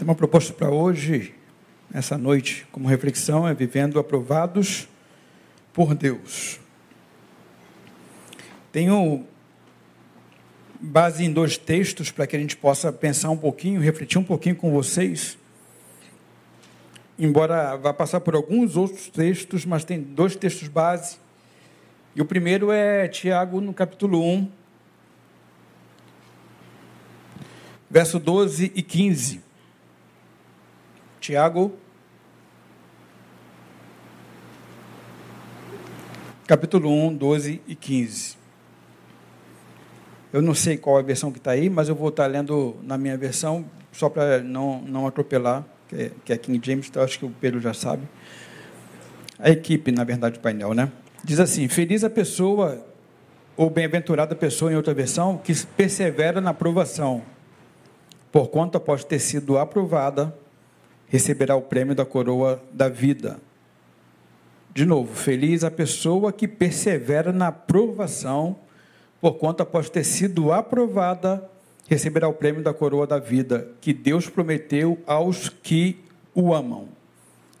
Tem uma proposta para hoje, essa noite, como reflexão, é vivendo aprovados por Deus. Tenho base em dois textos para que a gente possa pensar um pouquinho, refletir um pouquinho com vocês. Embora vá passar por alguns outros textos, mas tem dois textos base. E o primeiro é Tiago, no capítulo 1, verso 12 e 15. Tiago, capítulo 1, 12 e 15. Eu não sei qual é a versão que está aí, mas eu vou estar tá lendo na minha versão, só para não, não atropelar, que é, que é King James, então acho que o Pedro já sabe. A equipe, na verdade, do painel, né? Diz assim: Feliz a pessoa, ou bem-aventurada pessoa, em outra versão, que persevera na aprovação, porquanto após ter sido aprovada, receberá o prêmio da coroa da vida. De novo, feliz a pessoa que persevera na aprovação, porquanto após ter sido aprovada, receberá o prêmio da coroa da vida, que Deus prometeu aos que o amam.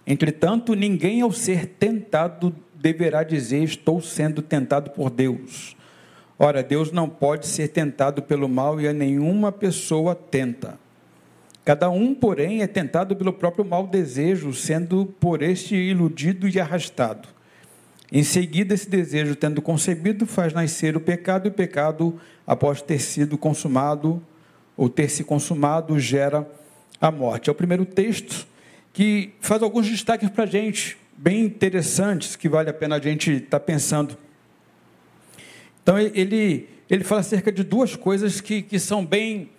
Entretanto, ninguém ao ser tentado deverá dizer: Estou sendo tentado por Deus. Ora, Deus não pode ser tentado pelo mal e a nenhuma pessoa tenta. Cada um, porém, é tentado pelo próprio mau desejo, sendo por este iludido e arrastado. Em seguida, esse desejo, tendo concebido, faz nascer o pecado, e o pecado, após ter sido consumado, ou ter se consumado, gera a morte. É o primeiro texto que faz alguns destaques para a gente, bem interessantes, que vale a pena a gente estar tá pensando. Então, ele, ele fala acerca de duas coisas que, que são bem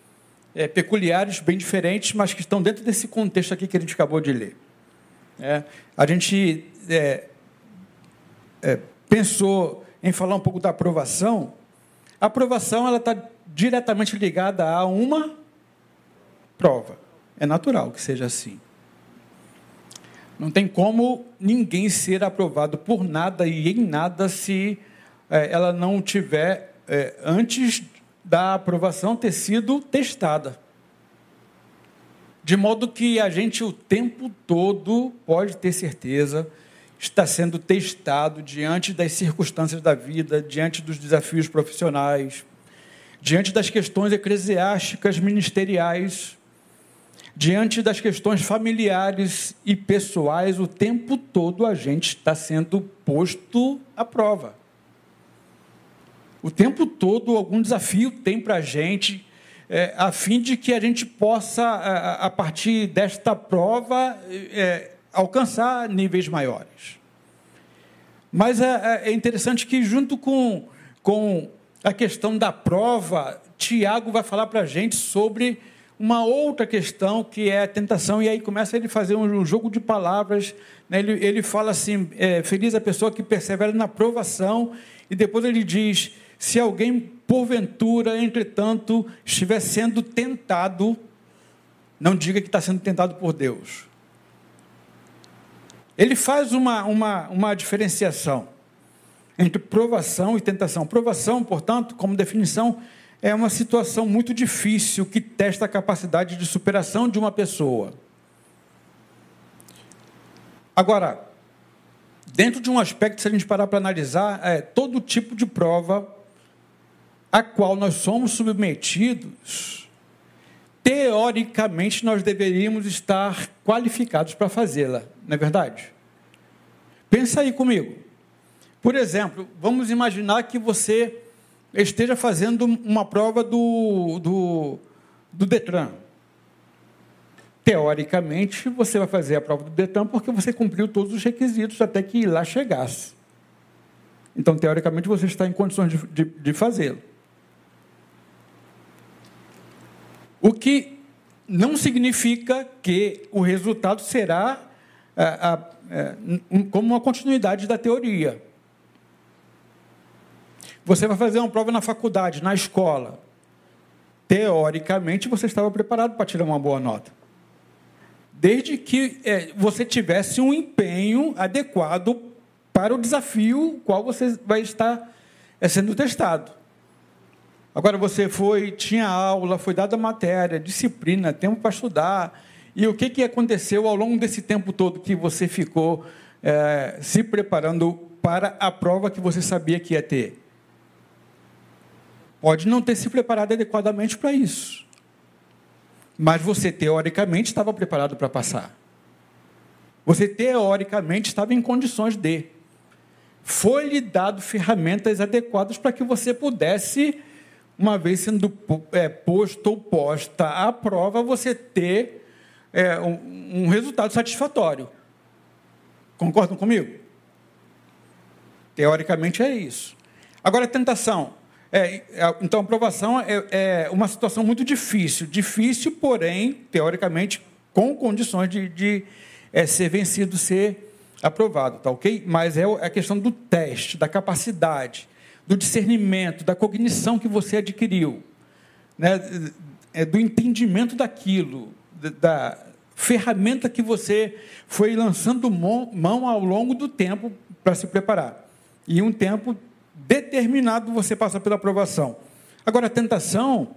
é, peculiares, bem diferentes, mas que estão dentro desse contexto aqui que a gente acabou de ler. É, a gente é, é, pensou em falar um pouco da aprovação. A aprovação ela está diretamente ligada a uma prova. É natural que seja assim. Não tem como ninguém ser aprovado por nada e em nada se é, ela não tiver é, antes da aprovação ter sido testada. De modo que a gente o tempo todo pode ter certeza está sendo testado diante das circunstâncias da vida, diante dos desafios profissionais, diante das questões eclesiásticas, ministeriais, diante das questões familiares e pessoais, o tempo todo a gente está sendo posto à prova. O tempo todo algum desafio tem para a gente, é, a fim de que a gente possa, a, a partir desta prova, é, alcançar níveis maiores. Mas é, é, interessante que, junto com, com a questão da prova, Tiago vai falar para a gente sobre uma outra questão que é a tentação, e aí começa ele fazer um jogo de palavras. Né? Ele, ele fala assim: é, feliz a pessoa que persevera na provação, e depois ele diz: se alguém, porventura, entretanto, estiver sendo tentado, não diga que está sendo tentado por Deus. Ele faz uma, uma, uma diferenciação entre provação e tentação. Provação, portanto, como definição, é uma situação muito difícil que testa a capacidade de superação de uma pessoa. Agora, dentro de um aspecto, se a gente parar para analisar, é todo tipo de prova a qual nós somos submetidos, teoricamente nós deveríamos estar qualificados para fazê-la, não é verdade? Pensa aí comigo. Por exemplo, vamos imaginar que você esteja fazendo uma prova do, do, do Detran. Teoricamente, você vai fazer a prova do Detran porque você cumpriu todos os requisitos até que lá chegasse. Então, teoricamente, você está em condições de, de, de fazê-lo. O que não significa que o resultado será é, é, como uma continuidade da teoria. Você vai fazer uma prova na faculdade, na escola. Teoricamente, você estava preparado para tirar uma boa nota. Desde que é, você tivesse um empenho adequado para o desafio qual você vai estar é, sendo testado. Agora você foi, tinha aula, foi dada matéria, disciplina, tempo para estudar, E o que, que aconteceu ao longo desse tempo todo que você ficou é, se preparando para a prova que você sabia que ia ter? Pode não ter se preparado adequadamente para isso. Mas você, teoricamente, estava preparado para passar. Você, teoricamente, estava em condições de. Foi-lhe dado ferramentas adequadas para que você pudesse, uma vez sendo é, posto ou posta à prova, você ter é, um, um resultado satisfatório. Concordam comigo? Teoricamente é isso. Agora, a tentação. É, é, então, aprovação é, é, uma situação muito difícil. Difícil, porém, teoricamente, com condições de, de é, ser vencido, ser aprovado, tá ok? Mas é a questão do teste, da capacidade, do discernimento, da cognição que você adquiriu, né? é, do entendimento daquilo, da ferramenta que você foi lançando mão ao longo do tempo para se preparar. E um tempo determinado você passa pela aprovação. Agora, a tentação,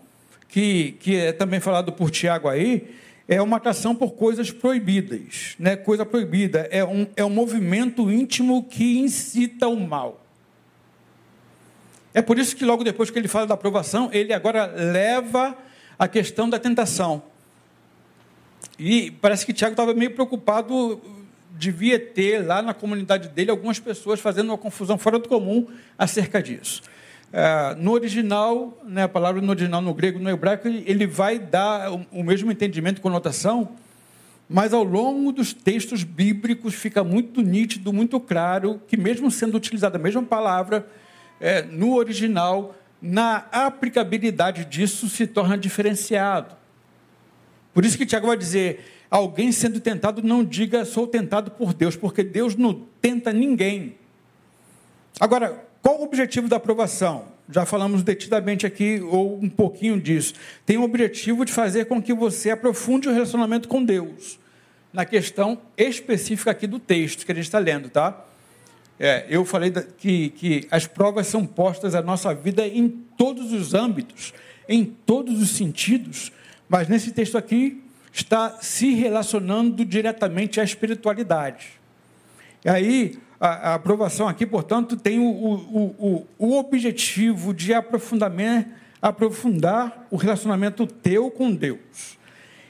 que, que é também falado por Tiago aí, é uma atração por coisas proibidas. Né? Coisa proibida é um, é um movimento íntimo que incita o mal. É por isso que logo depois que ele fala da aprovação, ele agora leva a questão da tentação. E parece que Tiago estava meio preocupado devia ter lá na comunidade dele algumas pessoas fazendo uma confusão fora do comum acerca disso. É, no original, né, a palavra no original no grego, no hebraico, ele vai dar o, o mesmo entendimento, conotação, mas ao longo dos textos bíblicos fica muito nítido, muito claro, que mesmo sendo utilizada a mesma palavra, é, no original, na aplicabilidade disso se torna diferenciado. Por isso que Tiago vai dizer: alguém sendo tentado, não diga sou tentado por Deus, porque Deus não tenta ninguém. Agora, qual o objetivo da aprovação? Já falamos detidamente aqui, ou um pouquinho disso. Tem o objetivo de fazer com que você aprofunde o relacionamento com Deus, na questão específica aqui do texto que a gente está lendo, tá? É, eu falei que, que as provas são postas à nossa vida em todos os âmbitos, em todos os sentidos, mas nesse texto aqui está se relacionando diretamente à espiritualidade. E aí, a, a aprovação aqui, portanto, tem o, o, o, o objetivo de aprofundamento, aprofundar o relacionamento teu com Deus.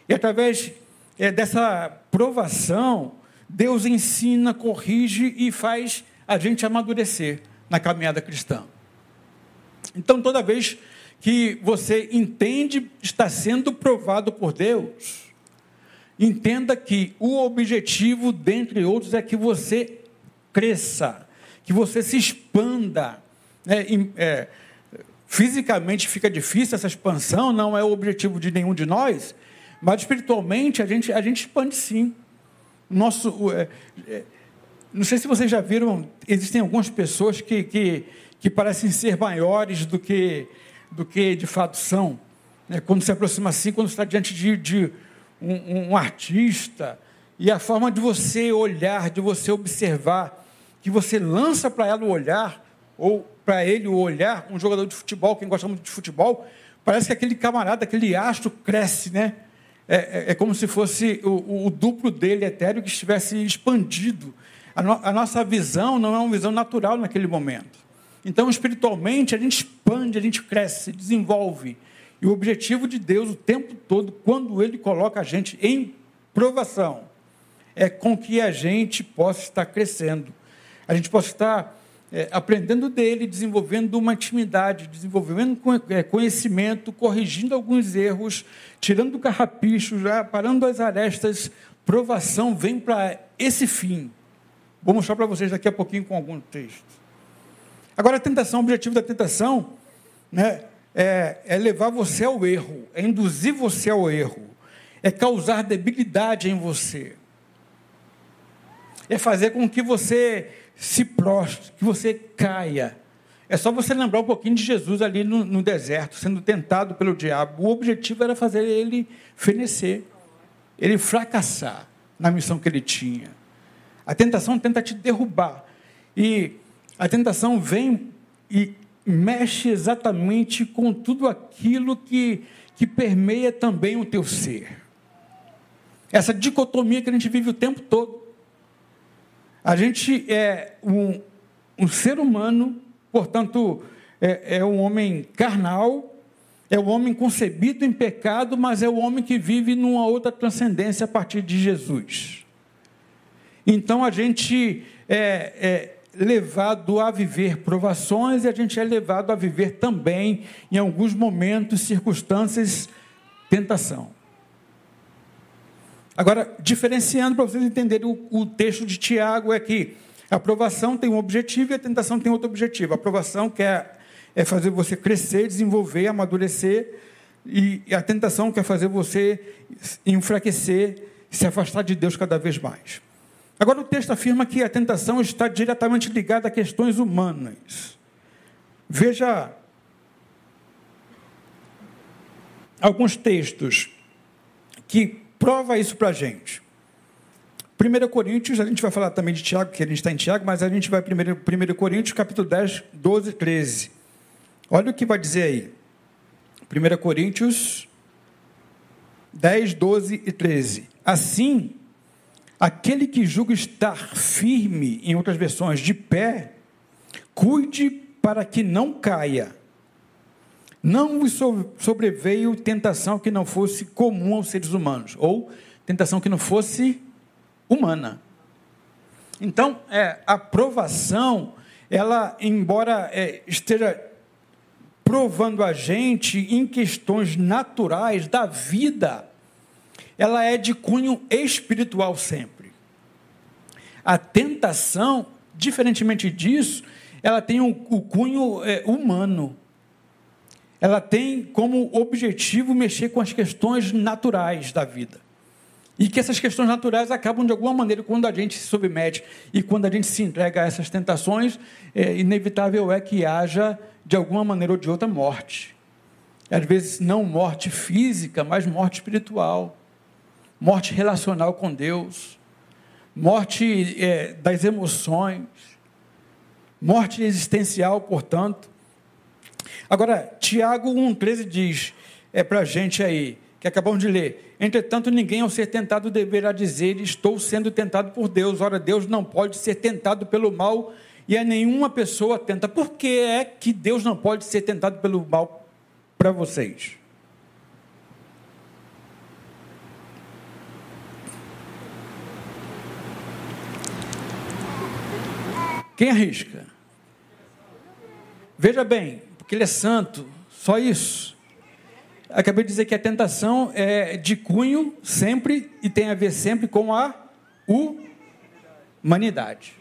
E através é, dessa provação, Deus ensina, corrige e faz a gente amadurecer na caminhada cristã. Então, toda vez que você entende está sendo provado por Deus, Entenda que o objetivo, dentre outros, é que você cresça, que você se expanda. É, é, fisicamente fica difícil essa expansão, não é o objetivo de nenhum de nós, mas espiritualmente a gente, a gente expande sim. Nosso, é, é, não sei se vocês já viram, existem algumas pessoas que, que, que parecem ser maiores do que, do que de fato são. Né? Quando se aproxima assim, quando está diante de, de um, um artista, e a forma de você olhar, de você observar, que você lança para ela o olhar, ou para ele o olhar, um jogador de futebol, quem gosta muito de futebol, parece que aquele camarada, aquele astro cresce, né? É, é, é como se fosse o, o, duplo dele etéreo que estivesse expandido. A, no, a nossa visão não é uma visão natural naquele momento. Então, espiritualmente, a gente expande, a gente cresce, desenvolve. E o objetivo de Deus o tempo todo, quando Ele coloca a gente em provação, é com que a gente possa estar crescendo, a gente possa estar é, aprendendo dele, desenvolvendo uma intimidade, desenvolvendo é, conhecimento, corrigindo alguns erros, tirando carrapicho, já parando as arestas. Provação vem para esse fim. Vou mostrar para vocês daqui a pouquinho com algum texto. Agora, a tentação, o objetivo da tentação, né, é, é levar você ao erro, é induzir você ao erro, é causar debilidade em você, é fazer com que você se prostre, que você caia. É só você lembrar um pouquinho de Jesus ali no, no, deserto, sendo tentado pelo diabo. O objetivo era fazer ele fenecer, ele fracassar na missão que ele tinha. A tentação tenta te derrubar. E a tentação vem e mexe exatamente com tudo aquilo que, que permeia também o teu ser. essa dicotomia que a gente vive o tempo todo. A gente é um, um ser humano, portanto, é, é um homem carnal, é um homem concebido em pecado, mas é o homem que vive numa outra transcendência a partir de Jesus. Então a gente é, é levado a viver provações e a gente é levado a viver também, em alguns momentos, circunstâncias, tentação. Agora, diferenciando para vocês entenderem o, o, texto de Tiago, é que a aprovação tem um objetivo e a tentação tem outro objetivo. A aprovação quer é fazer você crescer, desenvolver, amadurecer, e, e a tentação quer fazer você enfraquecer, se afastar de Deus cada vez mais. Agora, o texto afirma que a tentação está diretamente ligada a questões humanas. Veja alguns textos que prova isso para a gente. 1 Coríntios, a gente vai falar também de Tiago, que a gente está em Tiago, mas a gente vai 1, 1 Coríntios, capítulo 10, 12 e 13. Olha o que vai dizer aí. 1 Coríntios 10, 12 e 13. Assim, aquele que julga estar firme, em outras versões, de pé, cuide para que não caia. Não sobreveio tentação que não fosse comum aos seres humanos, ou tentação que não fosse humana. Então, é, a provação, ela, embora é, esteja provando a gente em questões naturais da vida, ela é de cunho espiritual sempre. A tentação, diferentemente disso, ela tem o um, um cunho é, humano ela tem como objetivo mexer com as questões naturais da vida. E que essas questões naturais acabam de alguma maneira quando a gente se submete e quando a gente se entrega a essas tentações, é, inevitável é que haja de alguma maneira ou de outra morte. Às vezes não morte física, mas morte espiritual, morte relacional com Deus, morte é, das emoções, morte existencial, portanto. Agora, Tiago 1,13 diz, é para a gente aí, que acabamos de ler. Entretanto, ninguém ao ser tentado deverá dizer, estou sendo tentado por Deus. Ora, Deus não pode ser tentado pelo mal e a nenhuma pessoa tenta. Por que é que Deus não pode ser tentado pelo mal para vocês? Quem arrisca? Veja bem, porque ele é santo, só isso. Acabei de dizer que a tentação é de cunho sempre e tem a ver sempre com a humanidade.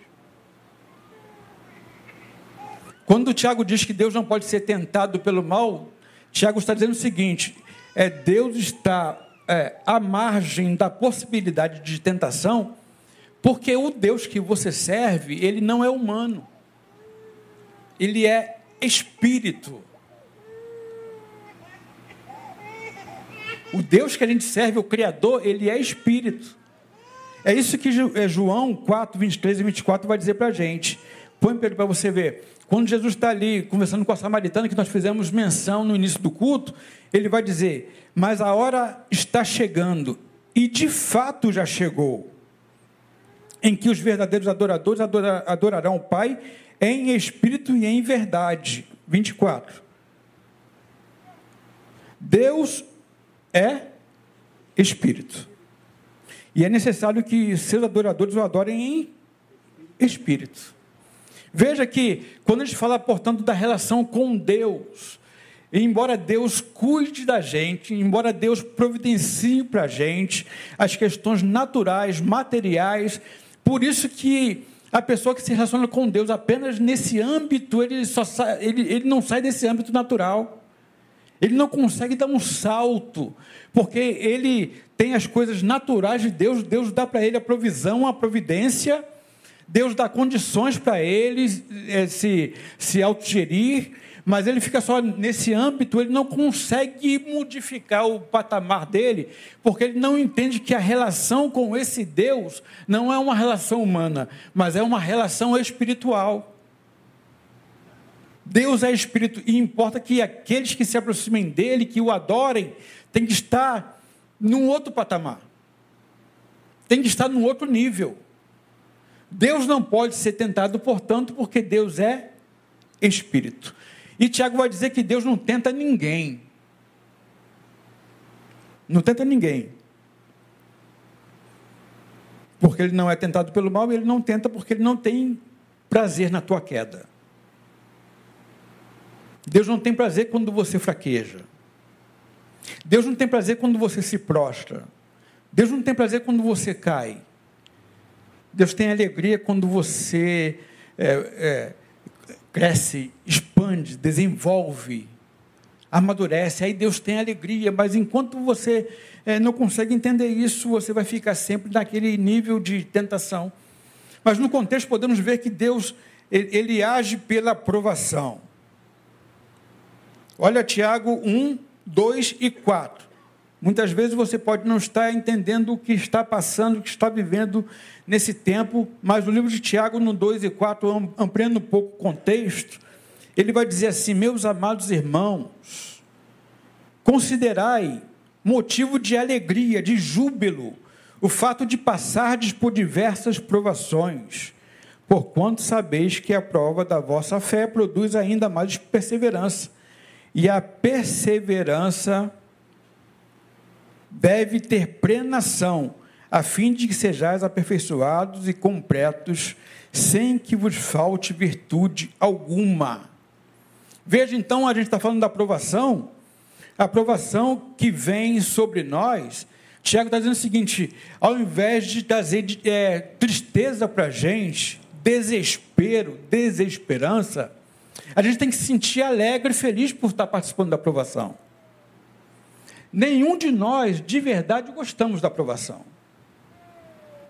Quando Tiago diz que Deus não pode ser tentado pelo mal, Tiago está dizendo o seguinte: é Deus está é, à margem da possibilidade de tentação, porque o Deus que você serve, ele não é humano, ele é espírito. O Deus que a gente serve, o Criador, ele é espírito. É isso que é, João 4, 23 e 24 vai dizer para a gente. Põe para você ver. Quando Jesus está ali conversando com a samaritana, que nós fizemos menção no início do culto, ele vai dizer: Mas a hora está chegando, e de fato já chegou, em que os verdadeiros adoradores adorarão o Pai em espírito e em verdade. 24. Deus é espírito. E é necessário que seus adoradores o adorem em espírito. Veja que, quando a gente fala, portanto, da relação com Deus, embora Deus cuide da gente, embora Deus providencie para a gente as questões naturais, materiais, por isso que a pessoa que se relaciona com Deus apenas nesse âmbito, ele, só sai, ele, ele não sai desse âmbito natural. Ele não consegue dar um salto, porque ele tem as coisas naturais de Deus, Deus dá para ele a provisão, a providência, Deus dá condições para ele é, se, se autogerir, mas ele fica só nesse âmbito, ele não consegue modificar o patamar dele, porque ele não entende que a relação com esse Deus não é uma relação humana, mas é uma relação espiritual. Deus é espírito e importa que aqueles que se aproximem dele, que o adorem, tem que estar num outro patamar. tem que estar no outro nível. Deus não pode ser tentado, portanto, porque Deus é espírito. E Tiago vai dizer que Deus não tenta ninguém. Não tenta ninguém. Porque ele não é tentado pelo mal, ele não tenta porque ele não tem prazer na tua queda. Deus não tem prazer quando você fraqueja. Deus não tem prazer quando você se prostra. Deus não tem prazer quando você cai. Deus tem alegria quando você é, é, cresce, expande, desenvolve, amadurece. Aí Deus tem alegria, mas enquanto você é, não consegue entender isso, você vai ficar sempre naquele nível de tentação. Mas no contexto podemos ver que Deus ele, ele age pela aprovação. Olha Tiago 1, 2 e 4. Muitas vezes você pode não estar entendendo o que está passando, o que está vivendo nesse tempo, mas o livro de Tiago, no 2 e 4, ampliando um pouco o contexto, ele vai dizer assim: Meus amados irmãos, considerai motivo de alegria, de júbilo, o fato de passardes por diversas provações, porquanto sabeis que a prova da vossa fé produz ainda mais perseverança e a perseverança deve ter plenação, a fim de que sejais aperfeiçoados e completos, sem que vos falte virtude alguma. Veja então, a gente está falando da aprovação, a aprovação que vem sobre nós. Tiago está dizendo o seguinte: ao invés de trazer é, tristeza para a gente, desespero, desesperança, a gente tem que se sentir alegre e feliz por estar participando da aprovação. Nenhum de nós, de verdade, gostamos da aprovação.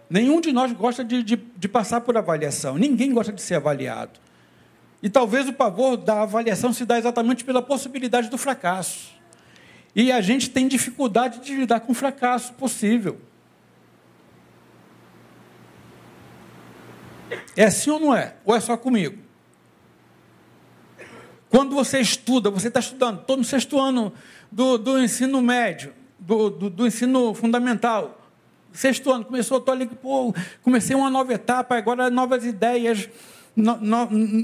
Nenhum de nós gosta de, de, de, passar por avaliação. Ninguém gosta de ser avaliado. E talvez o pavor da avaliação se dá exatamente pela possibilidade do fracasso. E a gente tem dificuldade de lidar com o fracasso possível. É assim ou não é? Ou é só comigo? Quando você estuda, você está estudando, estou no sexto ano do, do ensino médio, do, do, do, ensino fundamental. Sexto ano, começou, estou ali, pô, comecei uma nova etapa, agora novas ideias, no, no,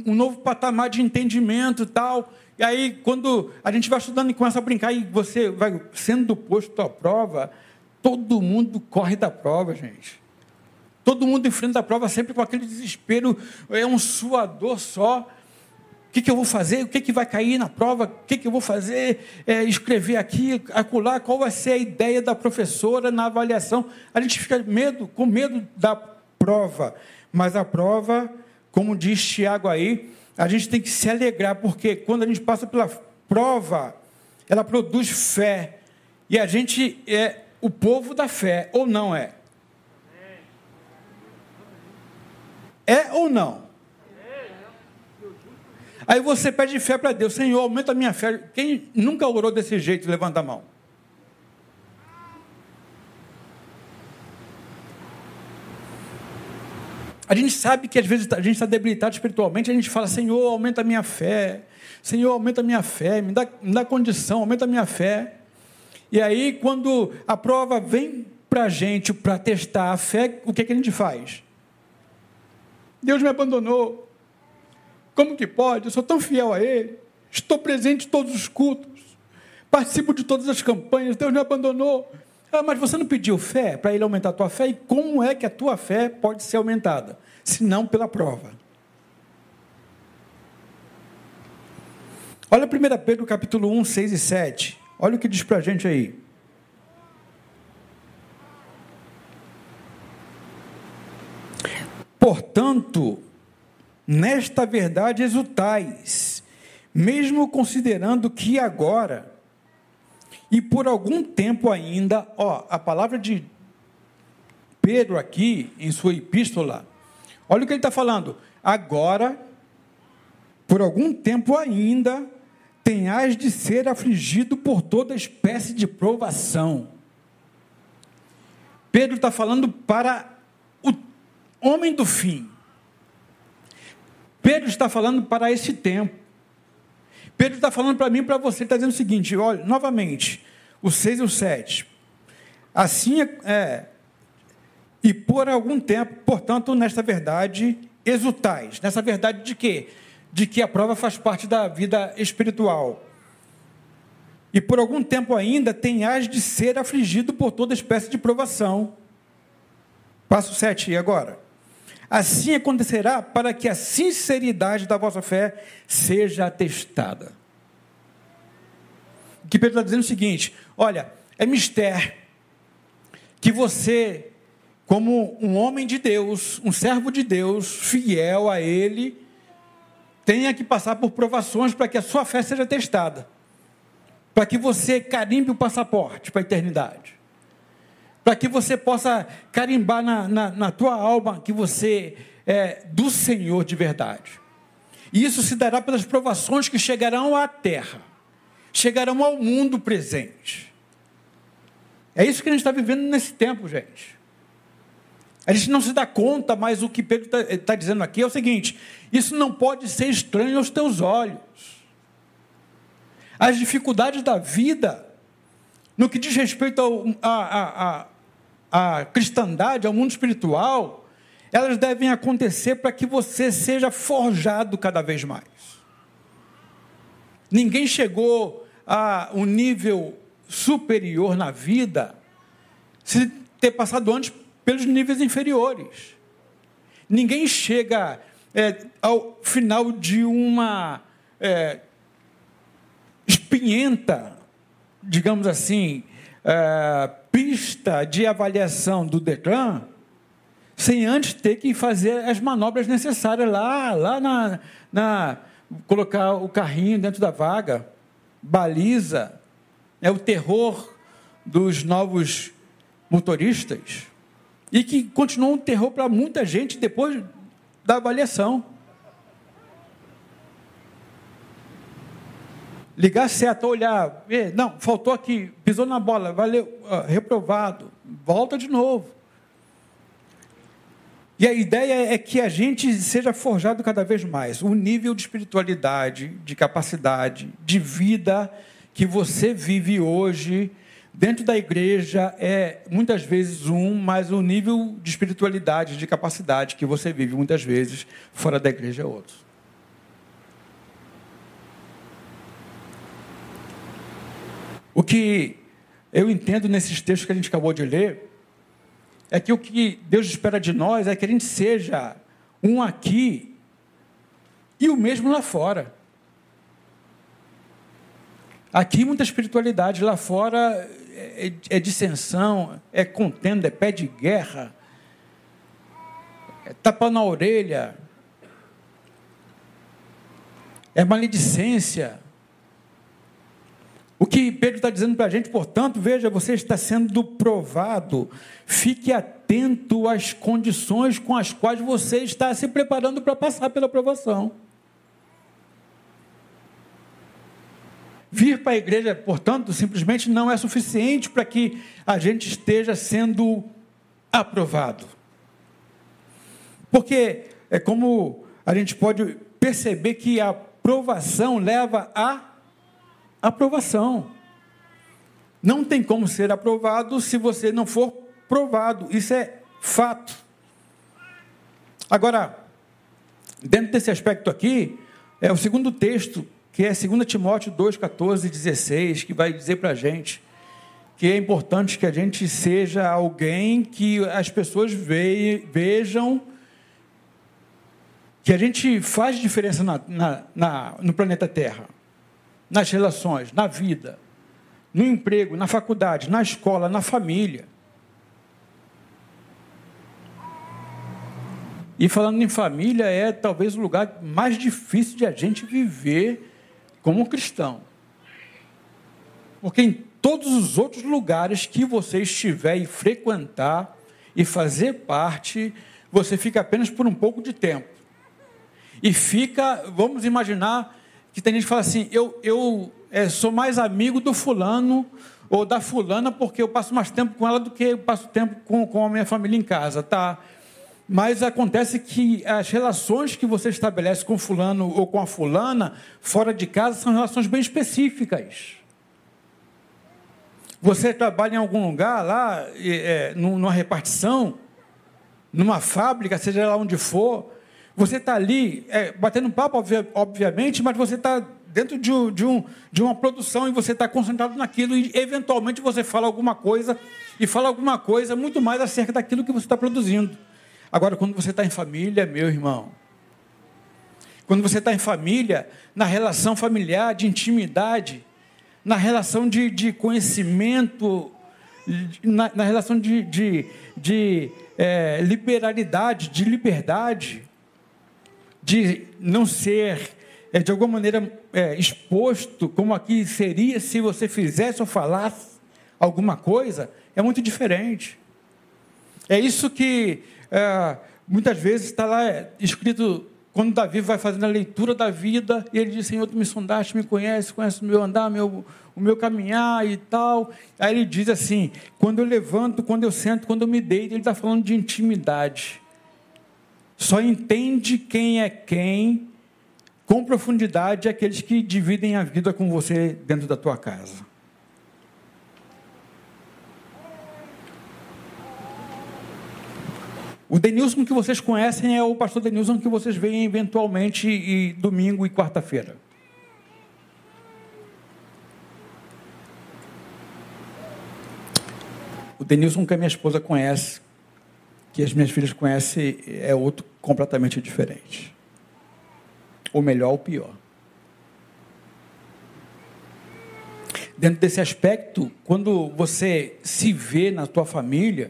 um novo patamar de entendimento e tal. E aí, quando a gente vai estudando e começa a brincar, e você vai sendo posto à prova, todo mundo corre da prova, gente. Todo mundo enfrenta a prova sempre com aquele desespero, é um suador só. O que, que, eu vou fazer? O que, que vai cair na prova? O que, que eu vou fazer? É, escrever aqui, acolá, qual vai ser a ideia da professora na avaliação? A gente fica medo, com medo da prova. Mas a prova, como diz Tiago aí, a gente tem que se alegrar, porque quando a gente passa pela prova, ela produz fé. E a gente é o povo da fé, ou não é? É ou não? Aí você pede fé para Deus, Senhor, aumenta a minha fé. Quem nunca orou desse jeito, levanta a mão. A gente sabe que às vezes a gente está debilitado espiritualmente, a gente fala, Senhor, aumenta a minha fé. Senhor, aumenta a minha fé, me dá, me dá condição, aumenta a minha fé. E aí, quando a prova vem para a gente para testar a fé, o que, que a gente faz? Deus me abandonou. Como que pode? Eu sou tão fiel a Ele. Estou presente em todos os cultos. Participo de todas as campanhas. Deus me abandonou. Ah, mas você não pediu fé para Ele aumentar a tua fé? E como é que a tua fé pode ser aumentada? Se não pela prova. Olha 1 Pedro capítulo 1, 6 e 7. Olha o que diz para a gente aí. Portanto, Nesta verdade exultais, mesmo considerando que agora e por algum tempo ainda, ó, a palavra de Pedro aqui em sua epístola, olha o que ele está falando. Agora, por algum tempo ainda, tenhas de ser afligido por toda espécie de provação. Pedro está falando para o homem do fim. Pedro está falando para esse tempo. Pedro está falando para mim e para você, está dizendo o seguinte: olha, novamente, o 6 e o 7. Assim é, E por algum tempo, portanto, nesta verdade exultais. Nessa verdade de quê? De que a prova faz parte da vida espiritual. E por algum tempo ainda tenhas de ser afligido por toda espécie de provação. Passo 7 agora. Assim acontecerá para que a sinceridade da vossa fé seja atestada. O que Pedro está dizendo é o seguinte: olha, é mistério que você, como um homem de Deus, um servo de Deus, fiel a Ele, tenha que passar por provações para que a sua fé seja testada, para que você carimbe o passaporte para a eternidade para que você possa carimbar na, na, na, tua alma que você é do Senhor de verdade. E isso se dará pelas provações que chegarão à terra, chegarão ao mundo presente. É isso que a gente está vivendo nesse tempo, gente. A gente não se dá conta, mas o que Pedro está tá dizendo aqui é o seguinte: isso não pode ser estranho aos teus olhos. As dificuldades da vida, no que diz respeito ao, a, a, a, cristandade, ao mundo espiritual, elas devem acontecer para que você seja forjado cada vez mais. Ninguém chegou a um nível superior na vida se ter passado antes pelos níveis inferiores. Ninguém chega é, ao final de uma é, espinhenta, digamos assim, é, pista de avaliação do DECRAN sem antes ter que fazer as manobras necessárias lá, lá na, na colocar o carrinho dentro da vaga, baliza, é o terror dos novos motoristas e que continua um terror para muita gente depois da avaliação. Ligar seta, olhar, não, faltou aqui, pisou na bola, valeu, reprovado, volta de novo. E a ideia é que a gente seja forjado cada vez mais. O nível de espiritualidade, de capacidade, de vida que você vive hoje dentro da igreja é muitas vezes um, mas o nível de espiritualidade, de capacidade que você vive muitas vezes fora da igreja é outro. O que eu entendo nesses textos que a gente acabou de ler é que o que Deus espera de nós é que a gente seja um aqui e o mesmo lá fora. Aqui muita espiritualidade, lá fora é, é dissensão, é contenda, é pé de guerra, é tapa na orelha, é maledicência. O que Pedro está dizendo para a gente, portanto, veja, você está sendo provado. Fique atento às condições com as quais você está se preparando para passar pela provação. Vir para a igreja, portanto, simplesmente não é suficiente para que a gente esteja sendo aprovado. Porque é como a gente pode perceber que a aprovação leva a aprovação. Não tem como ser aprovado se você não for provado. Isso é fato. Agora, dentro desse aspecto aqui, é o segundo texto, que é 2 Timóteo 2, 14 e 16, que vai dizer para a gente que é importante que a gente seja alguém que as pessoas vejam que a gente faz diferença na, na, na, no planeta Terra nas relações, na vida, no emprego, na faculdade, na escola, na família. E falando em família, é talvez o lugar mais difícil de a gente viver como cristão. Porque em todos os outros lugares que você estiver e frequentar e fazer parte, você fica apenas por um pouco de tempo. E fica, vamos imaginar, que tem gente que fala assim: eu, eu é, sou mais amigo do fulano ou da fulana porque eu passo mais tempo com ela do que eu passo tempo com, com a minha família em casa, tá? Mas acontece que as relações que você estabelece com fulano ou com a fulana fora de casa são relações bem específicas. Você trabalha em algum lugar lá, é, numa repartição, numa fábrica, seja lá onde for, você está ali é, batendo papo, obviamente, mas você está dentro de, um, de, um, de uma produção e você está concentrado naquilo e eventualmente você fala alguma coisa e fala alguma coisa muito mais acerca daquilo que você está produzindo. Agora, quando você está em família, meu irmão, quando você está em família, na relação familiar, de intimidade, na relação de, de conhecimento, na, na, relação de, de, de é, liberalidade, de liberdade, de não ser, é, de alguma maneira, é, exposto, como aqui seria se você fizesse ou falasse alguma coisa, é muito diferente. É isso que é, muitas vezes está lá escrito quando Davi vai fazendo a leitura da vida, e ele diz: Senhor, tu me sondaste, me conhece, conhece o meu andar, meu, o meu caminhar e tal. Aí ele diz assim: quando eu levanto, quando eu sento, quando eu me deito, ele está falando de intimidade. Só entende quem é quem com profundidade aqueles que dividem a vida com você dentro da tua casa. O Denilson que vocês conhecem é o pastor Denilson que vocês veem eventualmente e domingo e quarta-feira. O Denilson que a minha esposa conhece, que as minhas filhas conhecem, é outro completamente diferente. Ou melhor, ou pior. Dentro desse aspecto, quando você se vê na tua família,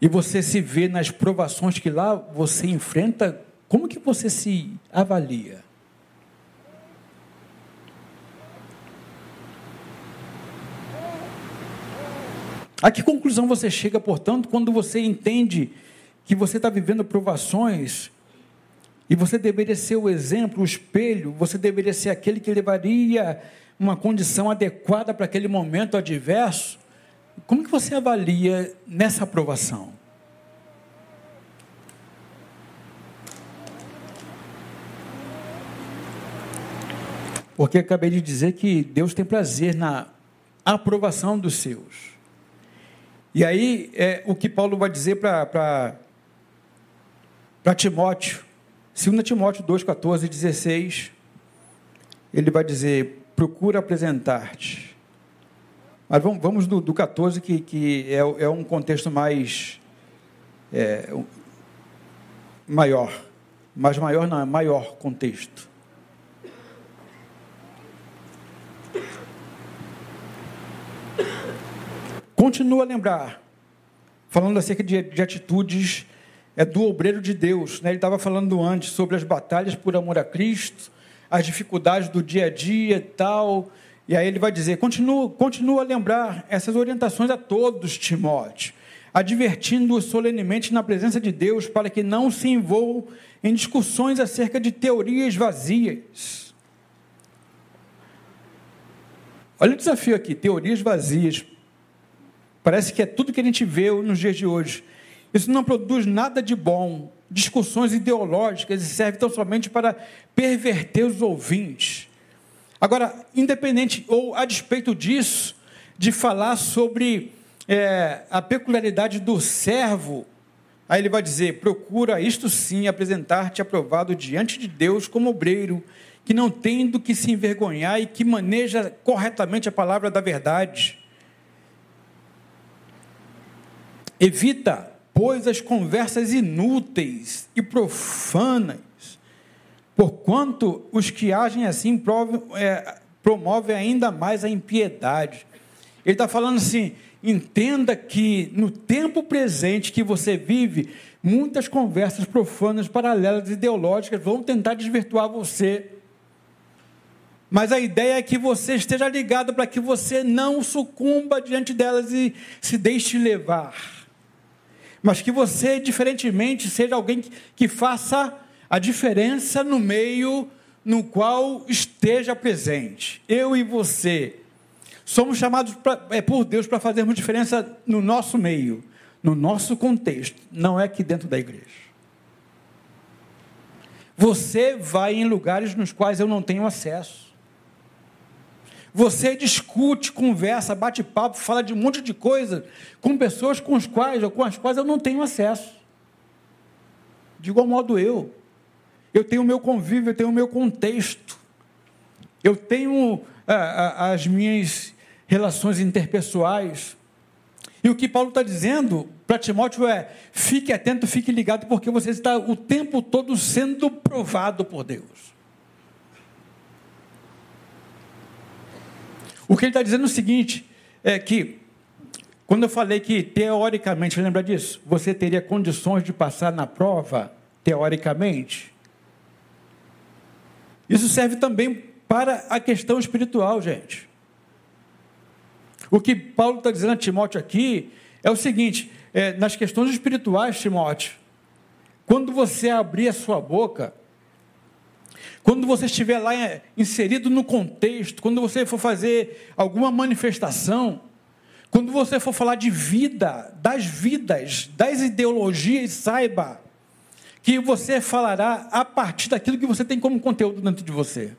e você se vê nas provações que lá você enfrenta, como que você se avalia? A que conclusão você chega, portanto, quando você entende que você está vivendo provações e você deveria ser o exemplo, o espelho, você deveria ser aquele que levaria uma condição adequada para aquele momento adverso? Como que você avalia nessa aprovação? Porque acabei de dizer que Deus tem prazer na aprovação dos seus. E aí, é, o que Paulo vai dizer para Timóteo, 2 Timóteo 2, 14 e 16, ele vai dizer: procura apresentar-te mas vamos, vamos do, do 14, que, que é, é um contexto mais. É, maior. Mas maior não, é maior contexto. Continua a lembrar, falando acerca de, de atitudes é, do obreiro de Deus. Né? Ele estava falando antes sobre as batalhas por amor a Cristo, as dificuldades do dia a dia e tal e aí ele vai dizer: continua, continua a lembrar essas orientações a todos, Timóteo, advertindo-os solenemente na presença de Deus para que não se envolvam em discussões acerca de teorias vazias. Olha o desafio aqui: teorias vazias. Parece que é tudo que a gente vê nos dias de hoje. Isso não produz nada de bom. Discussões ideológicas e serve tão somente para perverter os ouvintes Agora, independente ou a despeito disso, de falar sobre é, a peculiaridade do servo, aí ele vai dizer: procura isto sim apresentar-te aprovado diante de Deus como obreiro, que não tem do que se envergonhar e que maneja corretamente a palavra da verdade. Evita, pois, as conversas inúteis e profanas Porquanto os que agem assim promovem, é, promovem ainda mais a impiedade. Ele está falando assim: entenda que no tempo presente que você vive, muitas conversas profanas, paralelas, ideológicas vão tentar desvirtuar você. Mas a ideia é que você esteja ligado para que você não sucumba diante delas e se deixe levar. Mas que você, diferentemente, seja alguém que, que faça a diferença no meio no qual esteja presente. Eu e você somos chamados pra, é, por Deus para fazermos diferença no nosso meio, no nosso contexto, não é aqui dentro da igreja. Você vai em lugares nos quais eu não tenho acesso. Você discute, conversa, bate papo, fala de um monte de coisa com pessoas com as quais ou com as quais eu não tenho acesso. De igual modo eu. Eu tenho o meu convívio, eu tenho o meu contexto. Eu tenho ah, as minhas relações interpessoais. E o que Paulo está dizendo para Timóteo é: fique atento, fique ligado, porque você está o tempo todo sendo provado por Deus. O que ele está dizendo é o seguinte: é que, quando eu falei que teoricamente, lembra disso? Você teria condições de passar na prova, teoricamente. Isso serve também para a questão espiritual, gente. O que Paulo está dizendo a Timóteo aqui é o seguinte: é, nas questões espirituais, Timóteo, quando você abrir a sua boca, quando você estiver lá é, inserido no contexto, quando você for fazer alguma manifestação, quando você for falar de vida, das vidas, das ideologias, saiba que você falará a partir daquilo que você tem como conteúdo dentro de você.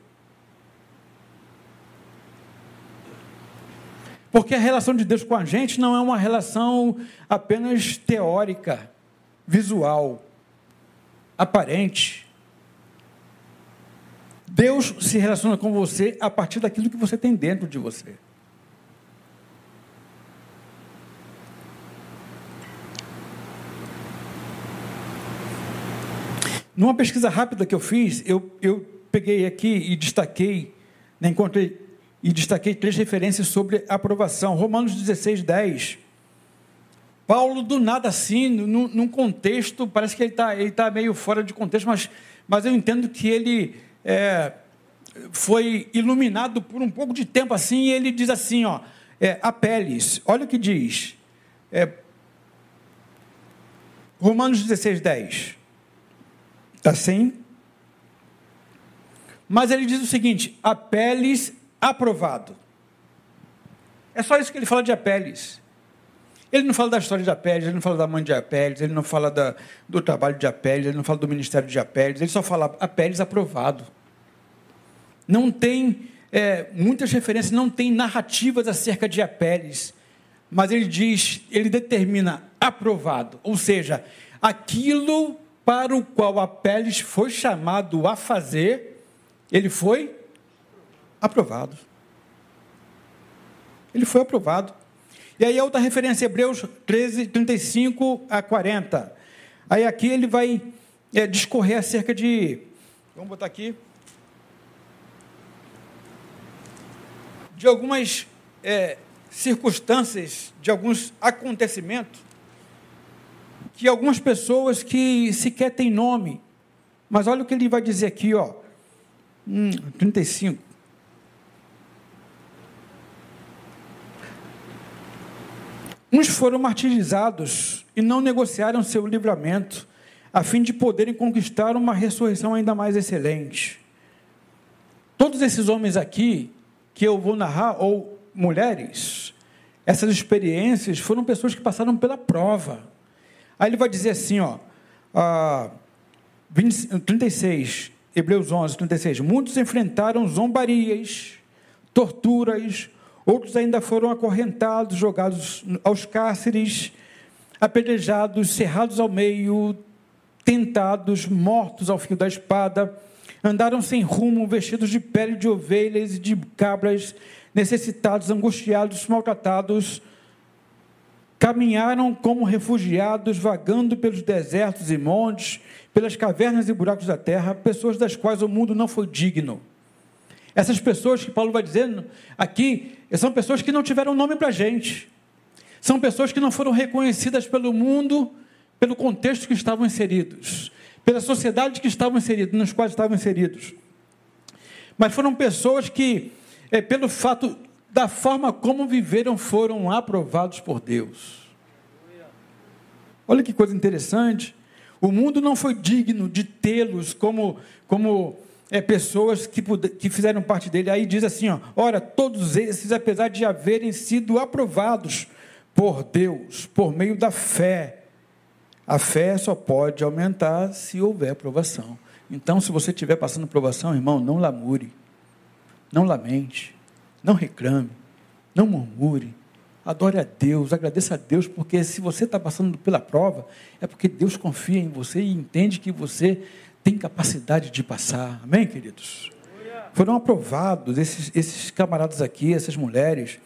Porque a relação de Deus com a gente não é uma relação apenas teórica, visual, aparente. Deus se relaciona com você a partir daquilo que você tem dentro de você. Numa pesquisa rápida que eu fiz, eu, eu peguei aqui e destaquei, né, encontrei e destaquei três referências sobre aprovação. Romanos 16, 10. Paulo, do nada assim, num, num contexto, parece que ele está ele tá meio fora de contexto, mas, mas eu entendo que ele é, foi iluminado por um pouco de tempo assim, e ele diz assim, ó, é, Apeles, olha o que diz, é, Romanos 16, 10, está assim? Mas ele diz o seguinte, Apeles aprovado. É só isso que ele fala de Apeles. Ele não fala da história de Apeles, ele não fala da mãe de Apeles, ele não fala da, do trabalho de Apeles, ele não fala do ministério de Apeles, ele só fala Apeles aprovado. Não tem é, muitas referências, não tem narrativas acerca de Apeles, mas ele diz, ele determina aprovado, ou seja, aquilo para o qual Apeles foi chamado a fazer, ele foi aprovado. Ele foi aprovado. E aí a outra referência, Hebreus 13, 35 a 40. Aí aqui ele vai é, discorrer acerca de. Vamos botar aqui. De algumas é, circunstâncias, de alguns acontecimentos, que algumas pessoas que sequer têm nome. Mas olha o que ele vai dizer aqui, ó. Hum, 35. Uns foram martirizados e não negociaram seu livramento, a fim de poderem conquistar uma ressurreição ainda mais excelente. Todos esses homens aqui, que eu vou narrar, ou mulheres, essas experiências foram pessoas que passaram pela prova. Aí ele vai dizer assim, ó, ah, 20, 36, Hebreus 11, 36. Muitos enfrentaram zombarias, torturas, Outros ainda foram acorrentados, jogados aos cárceres, apedrejados, cerrados ao meio, tentados, mortos ao fio da espada. Andaram sem rumo, vestidos de pele de ovelhas e de cabras, necessitados, angustiados, maltratados. Caminharam como refugiados, vagando pelos desertos e montes, pelas cavernas e buracos da terra, pessoas das quais o mundo não foi digno. Essas pessoas que Paulo vai dizendo aqui, são pessoas que não tiveram nome para a gente. São pessoas que não foram reconhecidas pelo mundo, pelo contexto que estavam inseridos, pela sociedade que estavam inseridos, nos quais estavam inseridos. Mas foram pessoas que, é, pelo fato da forma como viveram, foram aprovados por Deus. Olha que coisa interessante. O mundo não foi digno de tê-los como, como é, pessoas que, que fizeram parte dele. Aí diz assim: ó, ora, todos esses, apesar de haverem sido aprovados por Deus, por meio da fé, a fé só pode aumentar se houver aprovação. Então, se você estiver passando aprovação, irmão, não lamure, não lamente, Não reclame, não murmure, adore a Deus, agradeça a Deus, porque se você está passando pela prova, é porque Deus confia em você e entende que você tem capacidade de passar. Amém, queridos? Foram aprovados esses, esses camaradas aqui, essas mulheres,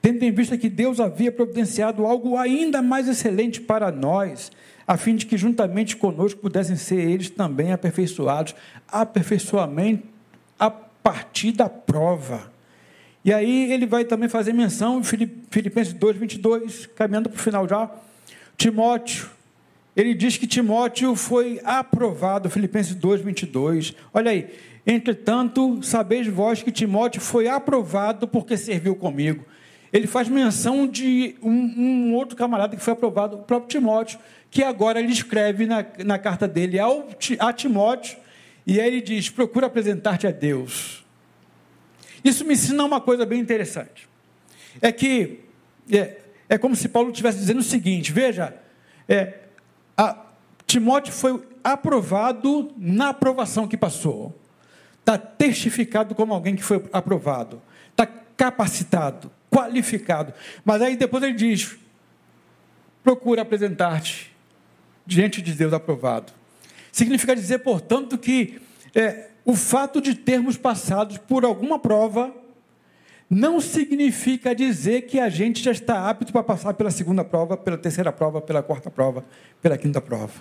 tendo em vista que Deus havia providenciado algo ainda mais excelente para nós, a fim de que juntamente conosco pudessem ser eles também aperfeiçoados, aperfeiçoamento a partir da prova. E aí ele vai também fazer menção, Filipenses 2, 22, caminhando para o final já, Timóteo, ele diz que Timóteo foi aprovado, Filipenses 2, 22, olha aí, entretanto, sabeis vós que Timóteo foi aprovado porque serviu comigo, ele faz menção de um, um, outro camarada que foi aprovado, o próprio Timóteo, que agora ele escreve na, na carta dele ao, a Timóteo, e aí ele diz: procura apresentar-te a Deus. Isso me ensina uma coisa bem interessante. É que é, é como se Paulo estivesse dizendo o seguinte: veja, é, a, Timóteo foi aprovado na aprovação que passou. Está testificado como alguém que foi aprovado. Está capacitado, qualificado. Mas aí depois ele diz: procura apresentar-te diante de Deus aprovado. Significa dizer, portanto, que é, o fato de termos passado por alguma prova não significa dizer que a gente já está apto para passar pela segunda prova, pela terceira prova, pela quarta prova, pela quinta prova.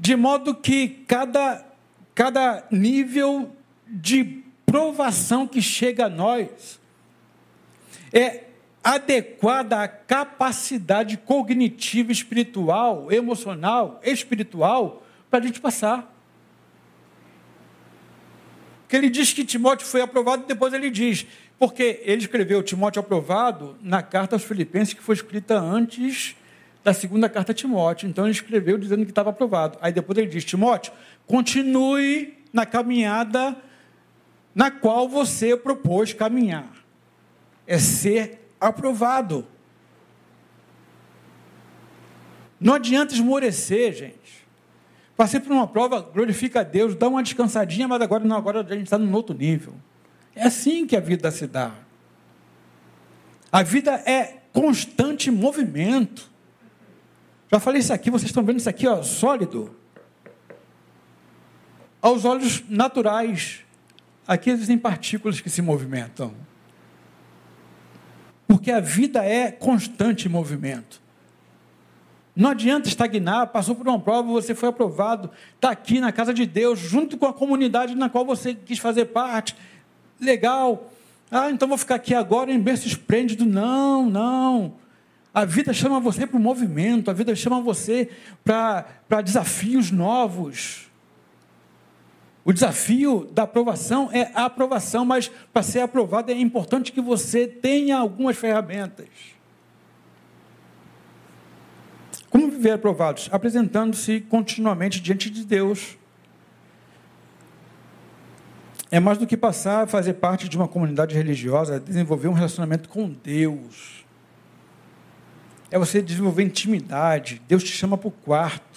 De modo que cada, cada nível de provação que chega a nós é adequada à capacidade cognitiva, espiritual, emocional, espiritual, para a gente passar. Porque ele diz que Timóteo foi aprovado, depois ele diz, porque ele escreveu Timóteo aprovado na carta aos Filipenses, que foi escrita antes da segunda carta a Timóteo. Então ele escreveu dizendo que estava aprovado. Aí depois ele diz: Timóteo, continue na caminhada na qual você propôs caminhar. É ser aprovado. Não adianta esmorecer, gente. Passei por uma prova, glorifica a Deus, dá uma descansadinha, mas agora não, agora a gente está num outro nível. É assim que a vida se dá. A vida é constante movimento. Já falei isso aqui, vocês estão vendo isso aqui, ó, sólido. Aos olhos naturais, aqui existem partículas que se movimentam. Porque a vida é constante movimento. Não adianta estagnar, passou por uma prova, você foi aprovado, está aqui na casa de Deus, junto com a comunidade na qual você quis fazer parte. Legal. Ah, então vou ficar aqui agora em berço esplêndido. Não, não. A vida chama você para o movimento, a vida chama você para, para desafios novos. O desafio da aprovação é a aprovação, mas para ser aprovado é importante que você tenha algumas ferramentas. Como viver aprovados? Apresentando-se continuamente diante de Deus. É mais do que passar a fazer parte de uma comunidade religiosa, é desenvolver um relacionamento com Deus. É você desenvolver intimidade. Deus te chama para o quarto.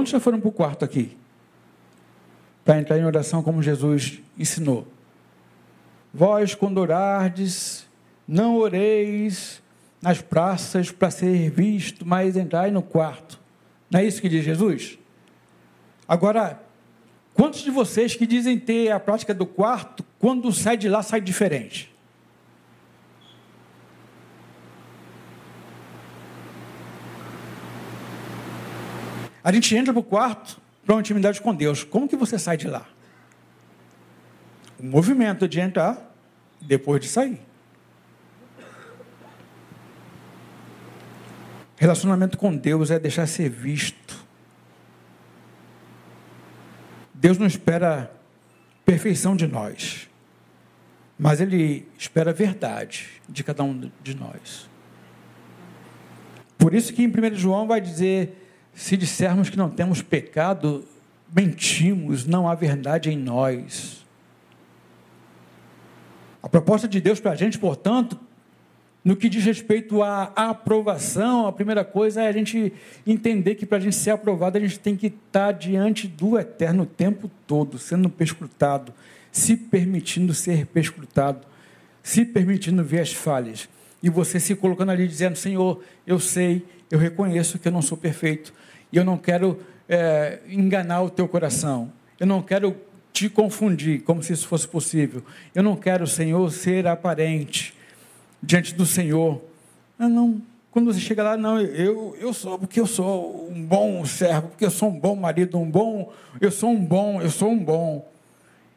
Quantos já foram para o quarto aqui? Para entrar em oração como Jesus ensinou. Vós, quando orardes, não oreis nas praças para ser visto, mas entrai no quarto. Não é isso que diz Jesus? Agora, quantos de vocês que dizem ter a prática do quarto, quando sai de lá, sai diferente? A gente entra para o quarto para uma intimidade com Deus. Como que você sai de lá? O movimento de entrar depois de sair. Relacionamento com Deus é deixar ser visto. Deus não espera perfeição de nós, mas Ele espera a verdade de cada um de nós. Por isso que em 1 João vai dizer se dissermos que não temos pecado, mentimos, não há verdade em nós. A proposta de Deus para a gente, portanto, no que diz respeito à aprovação, a primeira coisa é a gente entender que para a gente ser aprovado, a gente tem que estar diante do eterno o tempo todo, sendo perscrutado, se permitindo ser perscrutado, se permitindo ver as falhas. E você se colocando ali dizendo: Senhor, eu sei, eu reconheço que eu não sou perfeito, e eu não quero é, enganar o teu coração, eu não quero te confundir, como se isso fosse possível, eu não quero, Senhor, ser aparente diante do Senhor. Ah, não. Quando você chega lá, não, eu, eu sou, porque eu sou um bom servo, porque eu sou um bom marido, um bom, eu sou um bom, eu sou um bom.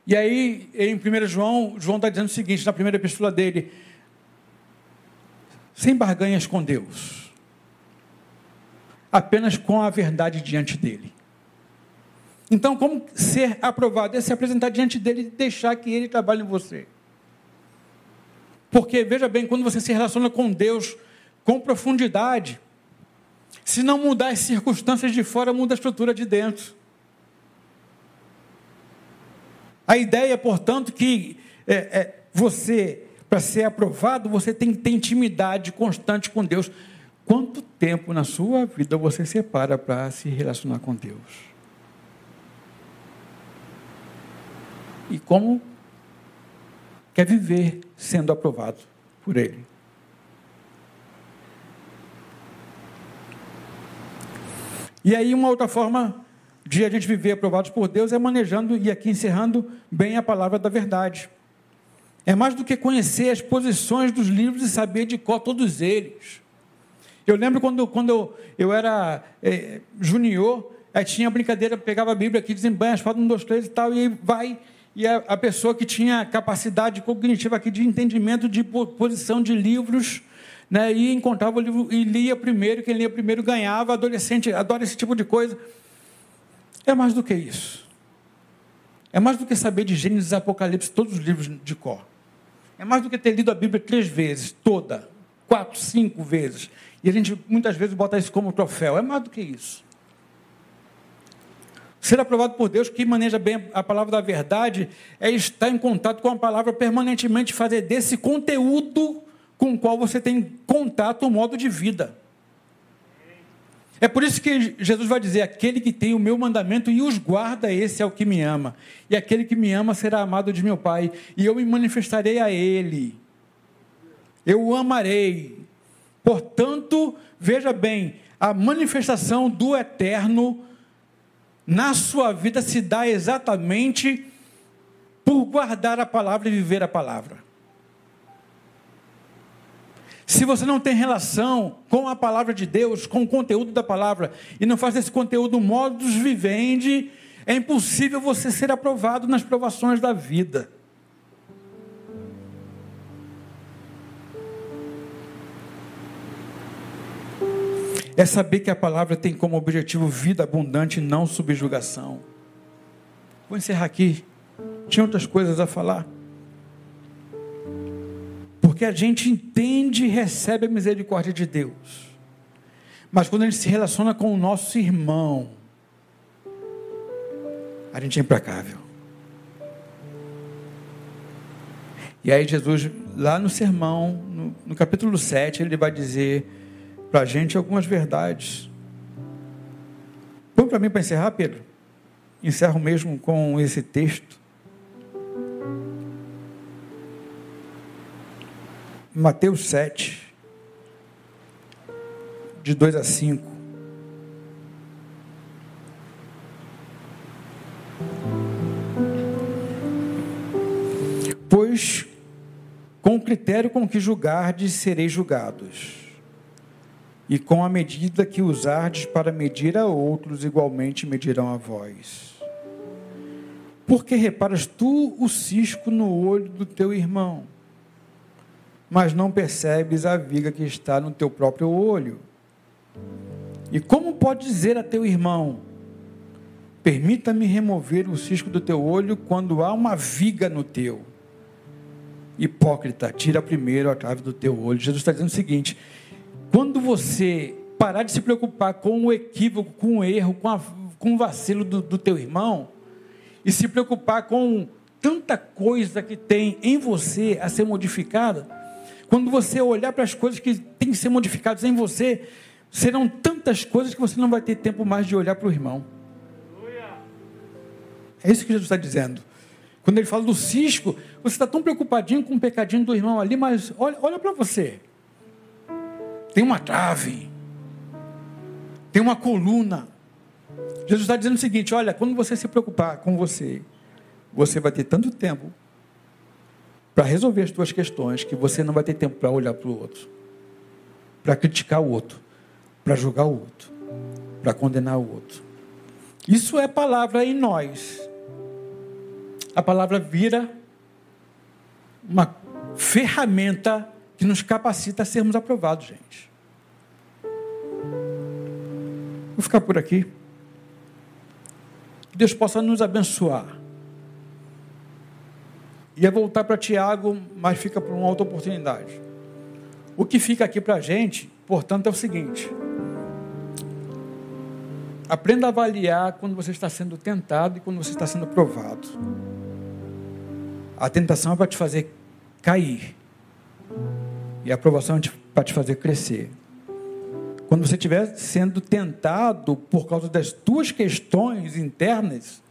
E aí, em 1 João, João está dizendo o seguinte, na primeira epístola dele, sem barganhas com Deus, apenas com a verdade diante dele. Então, como ser aprovado? É se apresentar diante dele e deixar que ele trabalhe em você. Porque, veja bem, quando você se relaciona com Deus com profundidade, se não mudar as circunstâncias de fora, muda a estrutura de dentro. A ideia, portanto, que é, é, você, para ser aprovado, você tem que ter intimidade constante com Deus. Quanto tempo na sua vida você separa para se relacionar com Deus? E como quer viver sendo aprovado por Ele. E aí, uma outra forma de a gente viver aprovados por Deus é manejando, e aqui encerrando, bem a palavra da verdade. É mais do que conhecer as posições dos livros e saber de qual todos eles. Eu lembro quando, quando eu, eu era é, junior, aí tinha brincadeira, pegava a Bíblia aqui, desembanha, fala um, dois, três e tal, e aí vai e a, a pessoa que tinha capacidade cognitiva aqui de entendimento de posição de livros, né, e encontrava o livro e lia primeiro, quem lia primeiro ganhava, adolescente adora esse tipo de coisa. É mais do que isso. É mais do que saber de Gênesis Apocalipse, todos os livros de cor. É mais do que ter lido a Bíblia três vezes, toda, quatro, cinco vezes. E a gente muitas vezes bota isso como troféu. É mais do que isso. Ser aprovado por Deus, que maneja bem a palavra da verdade, é estar em contato com a palavra permanentemente, fazer desse conteúdo com o qual você tem contato o modo de vida. É por isso que Jesus vai dizer: aquele que tem o meu mandamento e os guarda, esse é o que me ama. E aquele que me ama será amado de meu Pai, e eu me manifestarei a ele. Eu o amarei. Portanto, veja bem, a manifestação do eterno na sua vida se dá exatamente por guardar a palavra e viver a palavra. Se você não tem relação com a palavra de Deus, com o conteúdo da palavra, e não faz desse conteúdo modus vivendi, é impossível você ser aprovado nas provações da vida. é saber que a palavra tem como objetivo vida abundante e não subjugação. Vou encerrar aqui. Tinha outras coisas a falar. Porque a gente entende e recebe a misericórdia de Deus. Mas quando a gente se relaciona com o nosso irmão, a gente é implacável. E aí Jesus, lá no sermão, no, no capítulo 7, ele vai dizer para a gente algumas verdades. Põe para mim para encerrar, Pedro. Encerro mesmo com esse texto. Mateus 7, de 2 a 5. Pois com o critério com que julgardes, sereis julgados e com a medida que usardes para medir a outros, igualmente medirão a vós. Porque reparas tu o cisco no olho do teu irmão, mas não percebes a viga que está no teu próprio olho? E como pode dizer a teu irmão: Permita-me remover o cisco do teu olho quando há uma viga no teu? Hipócrita, tira primeiro a trave do teu olho. Jesus está dizendo o seguinte: quando você parar de se preocupar com o equívoco, com o erro, com, a, com o vacilo do, do teu irmão, e se preocupar com tanta coisa que tem em você a ser modificada, Quando você olhar para as coisas que têm que ser modificadas em você, serão tantas coisas que você não vai ter tempo mais de olhar para o irmão. É isso que Jesus está dizendo. Quando ele fala do cisco, você está tão preocupadinho com o pecadinho do irmão ali, mas olha, olha para você. Tem uma trave, tem uma coluna. Jesus está dizendo o seguinte: olha, quando você se preocupar com você, você vai ter tanto tempo para resolver as suas questões que você não vai ter tempo para olhar para o outro, para criticar o outro, para julgar o outro, para condenar o outro. Isso é palavra em nós. A palavra vira uma ferramenta que nos capacita a sermos aprovados, gente. Vou ficar por aqui. Que Deus possa nos abençoar. Ia voltar para Tiago, mas fica para uma outra oportunidade. O que fica aqui para a gente, portanto, é o seguinte: aprenda a avaliar quando você está sendo tentado e quando você está sendo provado. A tentação é para te fazer cair, e a aprovação é para te fazer crescer. Quando você estiver sendo tentado por causa das tuas questões internas,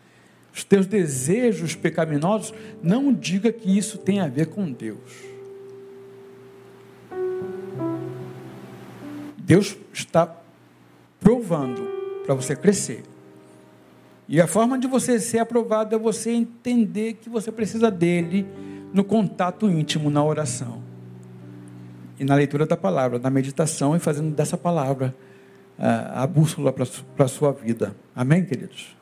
os teus desejos pecaminosos, não diga que isso tem a ver com Deus. Deus está provando para você crescer. E a forma de você ser aprovado é você entender que você precisa dele no contato íntimo, na oração. E na leitura da palavra, na meditação e fazendo dessa palavra a, a bússola para a sua vida. Amém, queridos?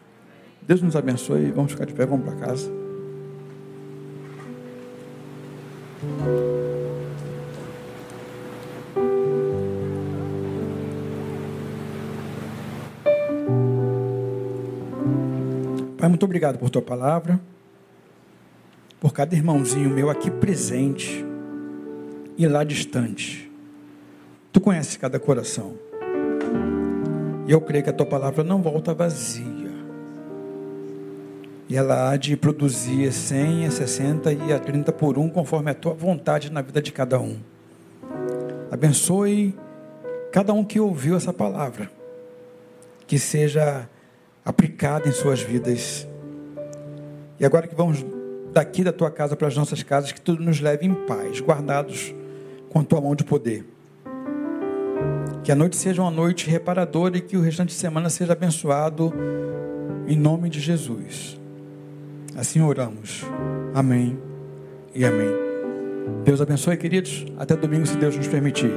Deus nos abençoe. Vamos ficar de pé, vamos para casa. Pai, muito obrigado por tua palavra, por cada irmãozinho meu aqui presente e lá distante. Tu conheces cada coração. E eu creio que a tua palavra não volta vazia e ela há de produzir a 100, a 60 e a 30 por um, conforme a tua vontade na vida de cada um. Abençoe cada um que ouviu essa palavra, que seja aplicada em suas vidas. E agora que vamos daqui da tua casa para as nossas casas, que tudo nos leve em paz, guardados com a tua mão de poder. Que a noite seja uma noite reparadora e que o restante de semana seja abençoado em nome de Jesus. Assim oramos. Amém e amém. Deus abençoe, queridos. Até domingo, se Deus nos permitir.